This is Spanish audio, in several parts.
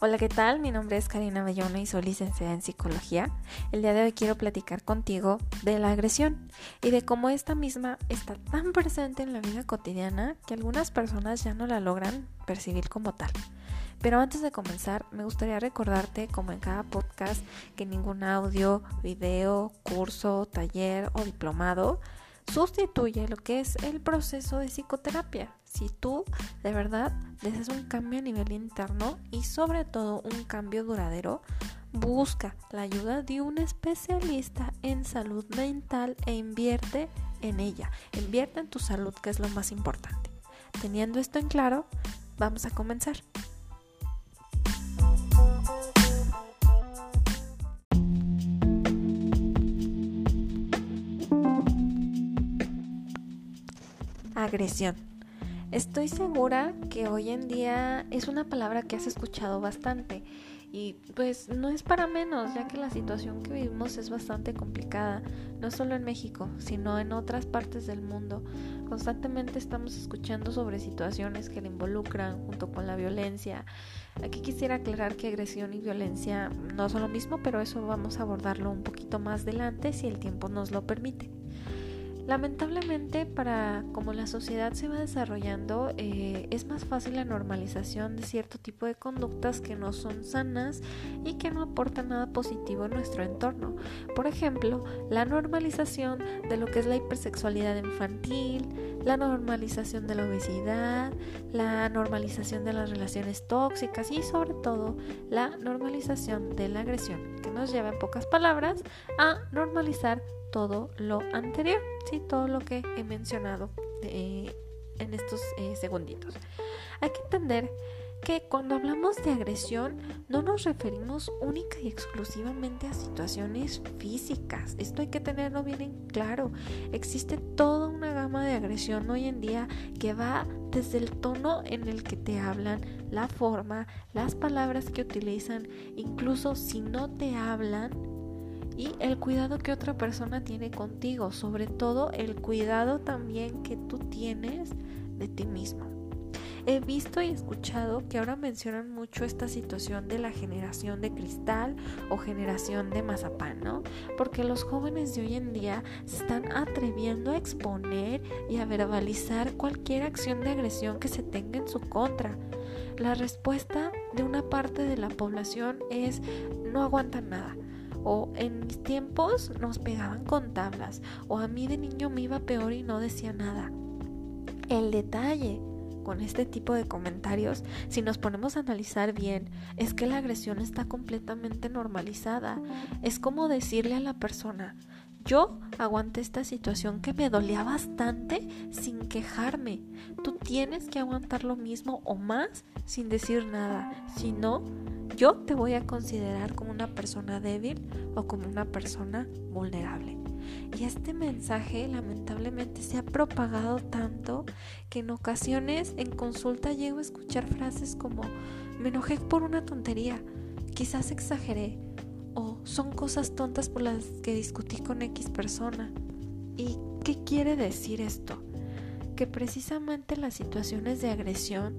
Hola, ¿qué tal? Mi nombre es Karina Bayona y soy licenciada en psicología. El día de hoy quiero platicar contigo de la agresión y de cómo esta misma está tan presente en la vida cotidiana que algunas personas ya no la logran percibir como tal. Pero antes de comenzar, me gustaría recordarte, como en cada podcast, que ningún audio, video, curso, taller o diplomado sustituye lo que es el proceso de psicoterapia. Si tú de verdad deseas un cambio a nivel interno y sobre todo un cambio duradero, busca la ayuda de un especialista en salud mental e invierte en ella. Invierte en tu salud, que es lo más importante. Teniendo esto en claro, vamos a comenzar. Agresión. Estoy segura que hoy en día es una palabra que has escuchado bastante y pues no es para menos, ya que la situación que vivimos es bastante complicada, no solo en México, sino en otras partes del mundo. Constantemente estamos escuchando sobre situaciones que le involucran junto con la violencia. Aquí quisiera aclarar que agresión y violencia no son lo mismo, pero eso vamos a abordarlo un poquito más adelante si el tiempo nos lo permite. Lamentablemente, para como la sociedad se va desarrollando, eh, es más fácil la normalización de cierto tipo de conductas que no son sanas y que no aportan nada positivo en nuestro entorno. Por ejemplo, la normalización de lo que es la hipersexualidad infantil, la normalización de la obesidad, la normalización de las relaciones tóxicas y sobre todo la normalización de la agresión, que nos lleva en pocas palabras a normalizar todo lo anterior, ¿sí? todo lo que he mencionado eh, en estos eh, segunditos. Hay que entender que cuando hablamos de agresión no nos referimos única y exclusivamente a situaciones físicas. Esto hay que tenerlo bien en claro. Existe toda una gama de agresión hoy en día que va desde el tono en el que te hablan, la forma, las palabras que utilizan, incluso si no te hablan, y el cuidado que otra persona tiene contigo, sobre todo el cuidado también que tú tienes de ti mismo. He visto y escuchado que ahora mencionan mucho esta situación de la generación de cristal o generación de mazapán, ¿no? Porque los jóvenes de hoy en día se están atreviendo a exponer y a verbalizar cualquier acción de agresión que se tenga en su contra. La respuesta de una parte de la población es no aguantan nada o en mis tiempos nos pegaban con tablas o a mí de niño me iba peor y no decía nada. El detalle con este tipo de comentarios, si nos ponemos a analizar bien, es que la agresión está completamente normalizada. Es como decirle a la persona, yo aguanté esta situación que me dolía bastante sin quejarme. Tú tienes que aguantar lo mismo o más sin decir nada. Si no, yo te voy a considerar como una persona débil o como una persona vulnerable. Y este mensaje lamentablemente se ha propagado tanto que en ocasiones en consulta llego a escuchar frases como me enojé por una tontería, quizás exageré, son cosas tontas por las que discutí con X persona. ¿Y qué quiere decir esto? Que precisamente las situaciones de agresión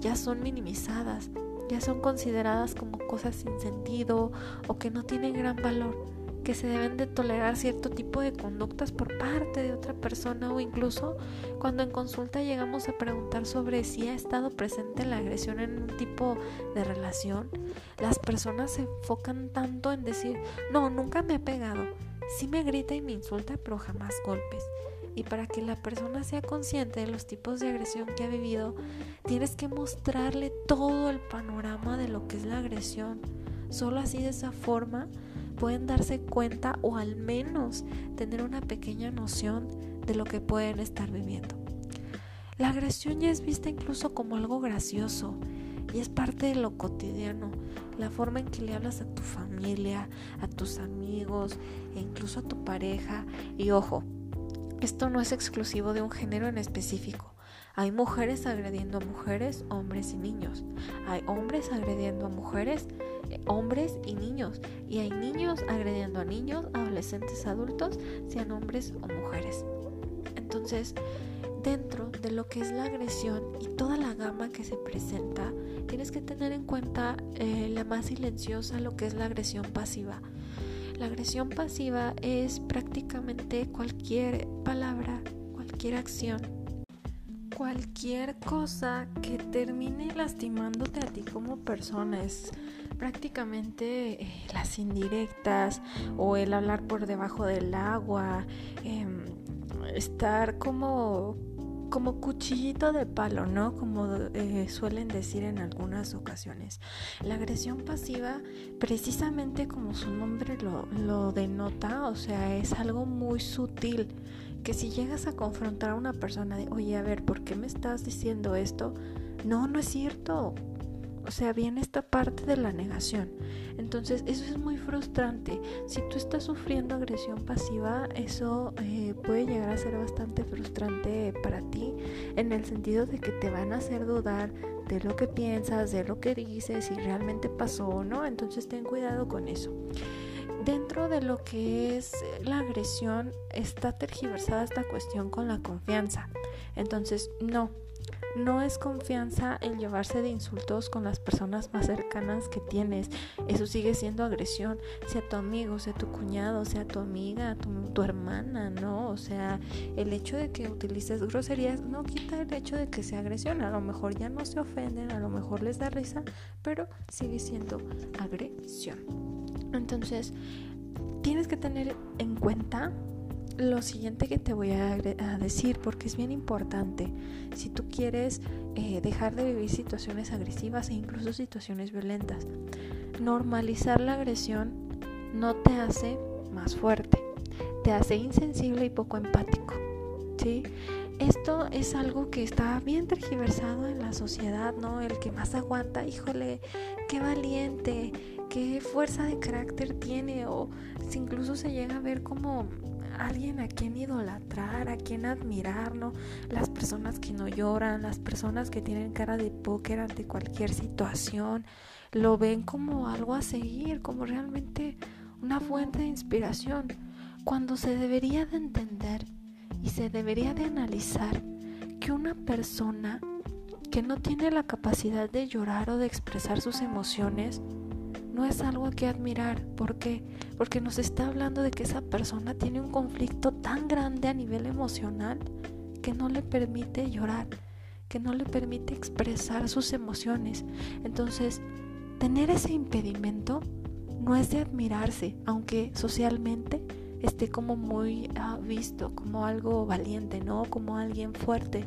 ya son minimizadas, ya son consideradas como cosas sin sentido o que no tienen gran valor, que se deben de tolerar cierto tipo de conductas por parte de otra persona o incluso cuando en consulta llegamos a preguntar sobre si ha estado presente la agresión en un tipo de relación, las personas se enfocan tanto en decir, no, nunca me ha pegado, sí me grita y me insulta, pero jamás golpes y para que la persona sea consciente de los tipos de agresión que ha vivido, tienes que mostrarle todo el panorama de lo que es la agresión. Solo así de esa forma pueden darse cuenta o al menos tener una pequeña noción de lo que pueden estar viviendo. La agresión ya es vista incluso como algo gracioso y es parte de lo cotidiano, la forma en que le hablas a tu familia, a tus amigos e incluso a tu pareja. Y ojo, esto no es exclusivo de un género en específico. Hay mujeres agrediendo a mujeres, hombres y niños. Hay hombres agrediendo a mujeres, hombres y niños. Y hay niños agrediendo a niños, adolescentes, adultos, sean hombres o mujeres. Entonces, dentro de lo que es la agresión y toda la gama que se presenta, tienes que tener en cuenta eh, la más silenciosa, lo que es la agresión pasiva. La agresión pasiva es prácticamente cualquier palabra, cualquier acción, cualquier cosa que termine lastimándote a ti como persona. Es prácticamente eh, las indirectas o el hablar por debajo del agua, em, estar como como cuchillito de palo, ¿no? Como eh, suelen decir en algunas ocasiones. La agresión pasiva, precisamente como su nombre lo, lo denota, o sea, es algo muy sutil, que si llegas a confrontar a una persona de, oye, a ver, ¿por qué me estás diciendo esto? No, no es cierto. O sea, viene esta parte de la negación. Entonces, eso es muy frustrante. Si tú estás sufriendo agresión pasiva, eso eh, puede llegar a ser bastante frustrante para ti, en el sentido de que te van a hacer dudar de lo que piensas, de lo que dices, si realmente pasó o no. Entonces, ten cuidado con eso. Dentro de lo que es la agresión, está tergiversada esta cuestión con la confianza. Entonces, no, no es confianza el llevarse de insultos con las personas más cercanas que tienes. Eso sigue siendo agresión, sea tu amigo, sea tu cuñado, sea tu amiga, tu, hermana, ¿no? O sea, el hecho de que utilices groserías no quita el hecho de que sea agresión. A lo mejor ya no se ofenden, a lo mejor les da risa, pero sigue siendo agresión. Entonces, tienes que tener en cuenta lo siguiente que te voy a, decir, porque es bien importante, si tú quieres eh, dejar de vivir situaciones agresivas e incluso situaciones violentas, normalizar la agresión no te hace más fuerte, te hace insensible y poco empático. ¿sí? Esto es algo que está bien tergiversado en la sociedad, ¿no? El que más aguanta, híjole, qué valiente, qué fuerza de carácter tiene, o si incluso se llega a ver como alguien a quien idolatrar, a quien admirar, ¿no? Las personas que no lloran, las personas que tienen cara de póker ante cualquier situación, lo ven como algo a seguir, como realmente una fuente de inspiración, cuando se debería de entender y se debería de analizar que una persona que no tiene la capacidad de llorar o de expresar sus emociones, no es algo que admirar. ¿Por qué? Porque nos está hablando de que esa persona tiene un conflicto tan grande a nivel emocional que no le permite llorar, que no le permite expresar sus emociones. Entonces, tener ese impedimento no es de admirarse, aunque socialmente esté como muy ah, visto, como algo valiente, ¿no? Como alguien fuerte.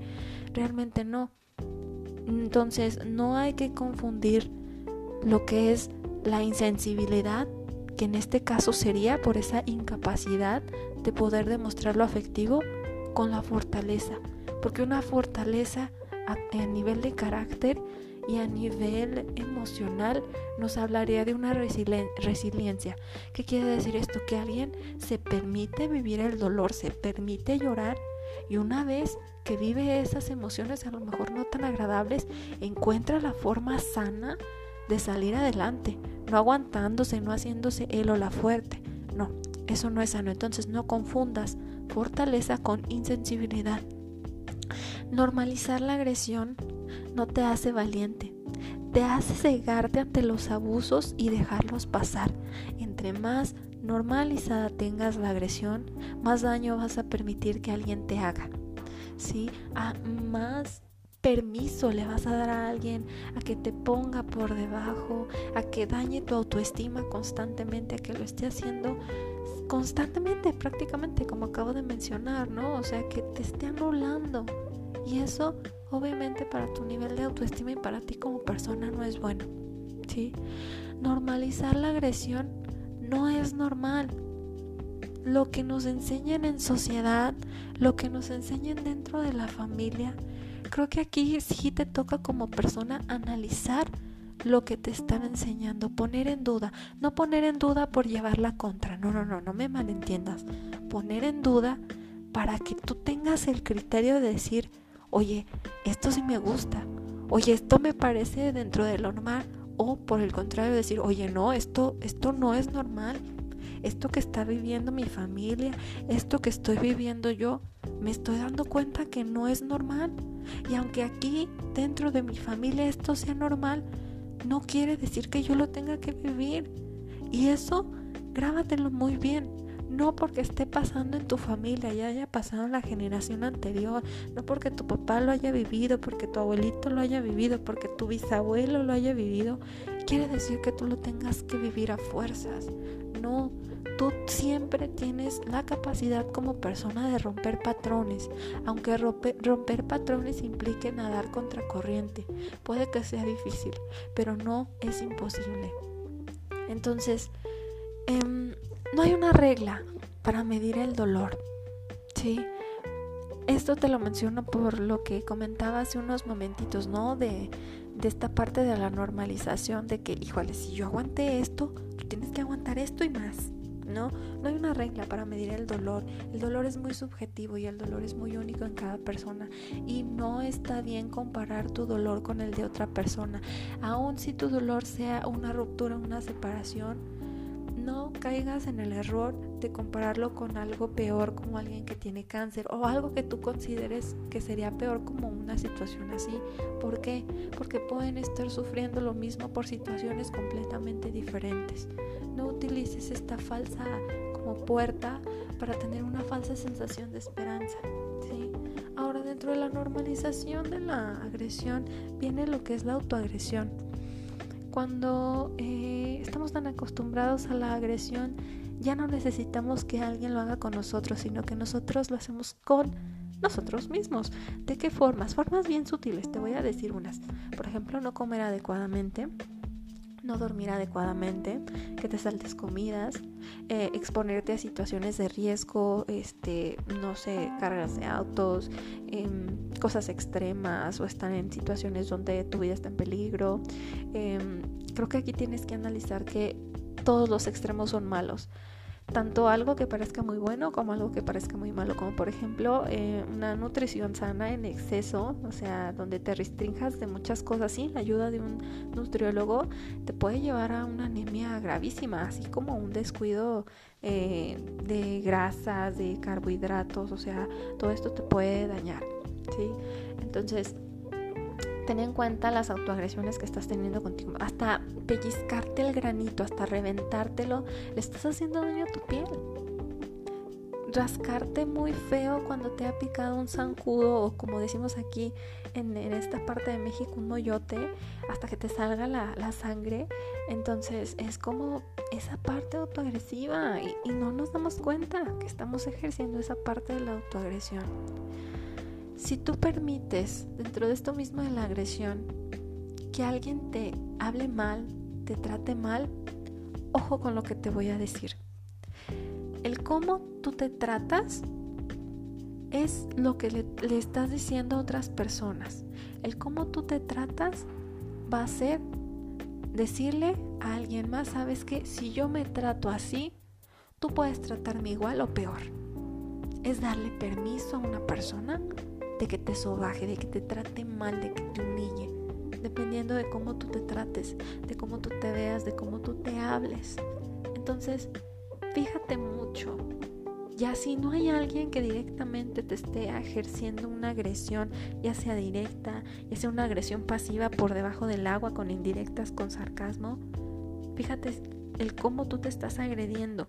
Realmente no. Entonces, no hay que confundir lo que es la insensibilidad, que en este caso sería por esa incapacidad de poder demostrar lo afectivo, con la fortaleza, porque una fortaleza a, nivel de carácter y a nivel emocional nos hablaría de una resiliencia. ¿Qué quiere decir esto? Que alguien se permite vivir el dolor, se permite llorar y una vez que vive esas emociones a lo mejor no tan agradables, encuentra la forma sana de salir adelante, no aguantándose, no haciéndose él o la fuerte. No, eso no es sano. Entonces no confundas fortaleza con insensibilidad. Normalizar la agresión no te hace valiente, te hace cegarte ante los abusos y dejarlos pasar. Entre más normalizada tengas la agresión, más daño vas a permitir que alguien te haga. ¿Sí? A más permiso le vas a dar a alguien a que te ponga por debajo, a que dañe tu autoestima constantemente, a que lo esté haciendo constantemente, prácticamente, como acabo de mencionar, ¿no? O sea, que te esté anulando. Y eso, obviamente, para tu nivel de autoestima y para ti como persona no es bueno, ¿sí? Normalizar la agresión no es normal. Lo que nos enseñan en sociedad, lo que nos enseñan dentro de la familia, creo que aquí sí te toca como persona analizar lo que te están enseñando, poner en duda, no poner en duda por llevarla contra, no, no, no, no me malentiendas, poner en duda para que tú tengas el criterio de decir, oye, esto sí me gusta, oye, esto me parece dentro de lo normal, o por el contrario decir, oye, no, esto, esto no es normal, esto que está viviendo mi familia, esto que estoy viviendo yo, me estoy dando cuenta que no es normal. Y aunque aquí dentro de mi familia esto sea normal, no quiere decir que yo lo tenga que vivir. Y eso, grábatelo muy bien. No porque esté pasando en tu familia y haya pasado en la generación anterior, no porque tu papá lo haya vivido, porque tu abuelito lo haya vivido, porque tu bisabuelo lo haya vivido, quiere decir que tú lo tengas que vivir a fuerzas. No, tú siempre tienes la capacidad como persona de romper patrones, aunque romper, patrones implique nadar contra corriente. Puede que sea difícil, pero no es imposible. Entonces, em, no hay una regla para medir el dolor. ¿sí? Esto te lo menciono por lo que comentaba hace unos momentitos, ¿no? De, de esta parte de la normalización de que, híjole, si yo aguanté esto, tú tienes que aguantar esto y más. No, no hay una regla para medir el dolor. El dolor es muy subjetivo y el dolor es muy único en cada persona. Y no está bien comparar tu dolor con el de otra persona. Aun si tu dolor sea una ruptura, una separación, no caigas en el error de compararlo con algo peor como alguien que tiene cáncer o algo que tú consideres que sería peor como una situación así. ¿Por qué? Porque pueden estar sufriendo lo mismo por situaciones completamente diferentes. No utilices esta falsa como puerta para tener una falsa sensación de esperanza. ¿sí? Ahora dentro de la normalización de la agresión viene lo que es la autoagresión cuando eh, estamos tan acostumbrados a la agresión, ya no necesitamos que alguien lo haga con nosotros, sino que nosotros lo hacemos con nosotros mismos. ¿De qué formas? Formas bien sutiles, te voy a decir unas. Por ejemplo, no comer adecuadamente, no dormir adecuadamente, que te saltes comidas, eh, exponerte a situaciones de riesgo, este, no sé, cargas de autos, em, cosas extremas o estar en situaciones donde tu vida está en peligro. Em, creo que aquí tienes que analizar que todos los extremos son malos tanto algo que parezca muy bueno como algo que parezca muy malo, como por ejemplo eh, una nutrición sana en exceso, o sea, donde te restringas de muchas cosas sin la ayuda de un nutriólogo, te puede llevar a una anemia gravísima, así como un descuido eh, de grasas, de carbohidratos, o sea, todo esto te puede dañar, ¿sí? Entonces, ten en cuenta las autoagresiones que estás teniendo contigo. Hasta pellizcarte el granito, hasta reventártelo, le estás haciendo daño a tu piel. Rascarte muy feo cuando te ha picado un zancudo o como decimos aquí en, esta parte de México, un moyote, hasta que te salga la, sangre. Entonces es como esa parte autoagresiva y, y no nos damos cuenta que estamos ejerciendo esa parte de la autoagresión. Si tú permites, dentro de esto mismo de la agresión, que alguien te hable mal, te trate mal, ojo con lo que te voy a decir. El cómo tú te tratas es lo que le, estás diciendo a otras personas. El cómo tú te tratas va a ser decirle a alguien más, sabes que si yo me trato así, tú puedes tratarme igual o peor. Es darle permiso a una persona de que te sobaje, de que te trate mal, de que te humille, dependiendo de cómo tú te trates, de cómo tú te veas, de cómo tú te hables. Entonces, fíjate mucho. Ya si no hay alguien que directamente te esté ejerciendo una agresión, ya sea directa, ya sea una agresión pasiva por debajo del agua con indirectas, con sarcasmo, fíjate el cómo tú te estás agrediendo.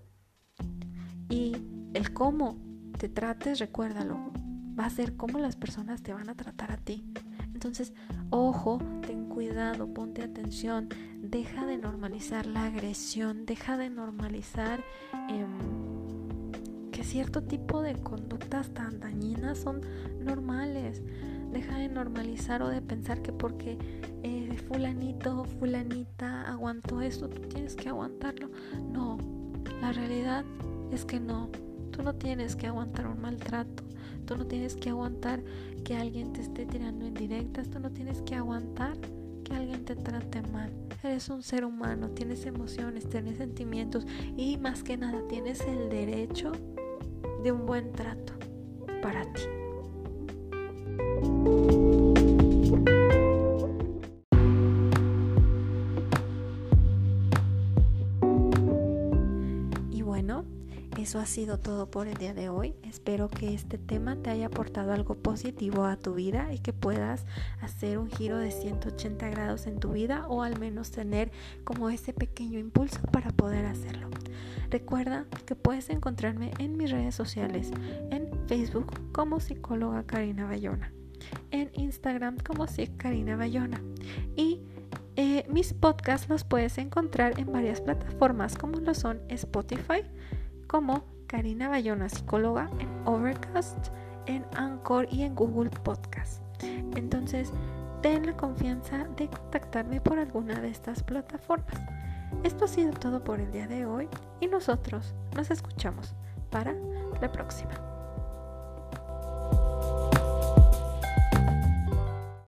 Y el cómo te trates, recuérdalo, va a ser cómo las personas te van a tratar a ti. Entonces, ojo, ten cuidado, ponte atención, deja de normalizar la agresión, deja de normalizar em, que cierto tipo de conductas tan dañinas son normales. Deja de normalizar o de pensar que porque eh, fulanito o fulanita aguantó esto, tú tienes que aguantarlo. No, la realidad es que no, tú no tienes que aguantar un maltrato Tú no tienes que aguantar que alguien te esté tirando en directas. Tú no tienes que aguantar que alguien te trate mal. Eres un ser humano, tienes emociones, tienes sentimientos y más que nada tienes el derecho de un buen trato para ti. Eso ha sido todo por el día de hoy. Espero que este tema te haya aportado algo positivo a tu vida y que puedas hacer un giro de 180 grados en tu vida o al menos tener como ese pequeño impulso para poder hacerlo. Recuerda que puedes encontrarme en mis redes sociales, en Facebook como psicóloga Karina Bayona, en Instagram como Karina Bayona y eh, mis podcasts los puedes encontrar en varias plataformas como lo son Spotify, como Karina Bayona Psicóloga, en Overcast, en Anchor y en Google Podcast. Entonces, ten la confianza de contactarme por alguna de estas plataformas. Esto ha sido todo por el día de hoy y nosotros nos escuchamos para la próxima.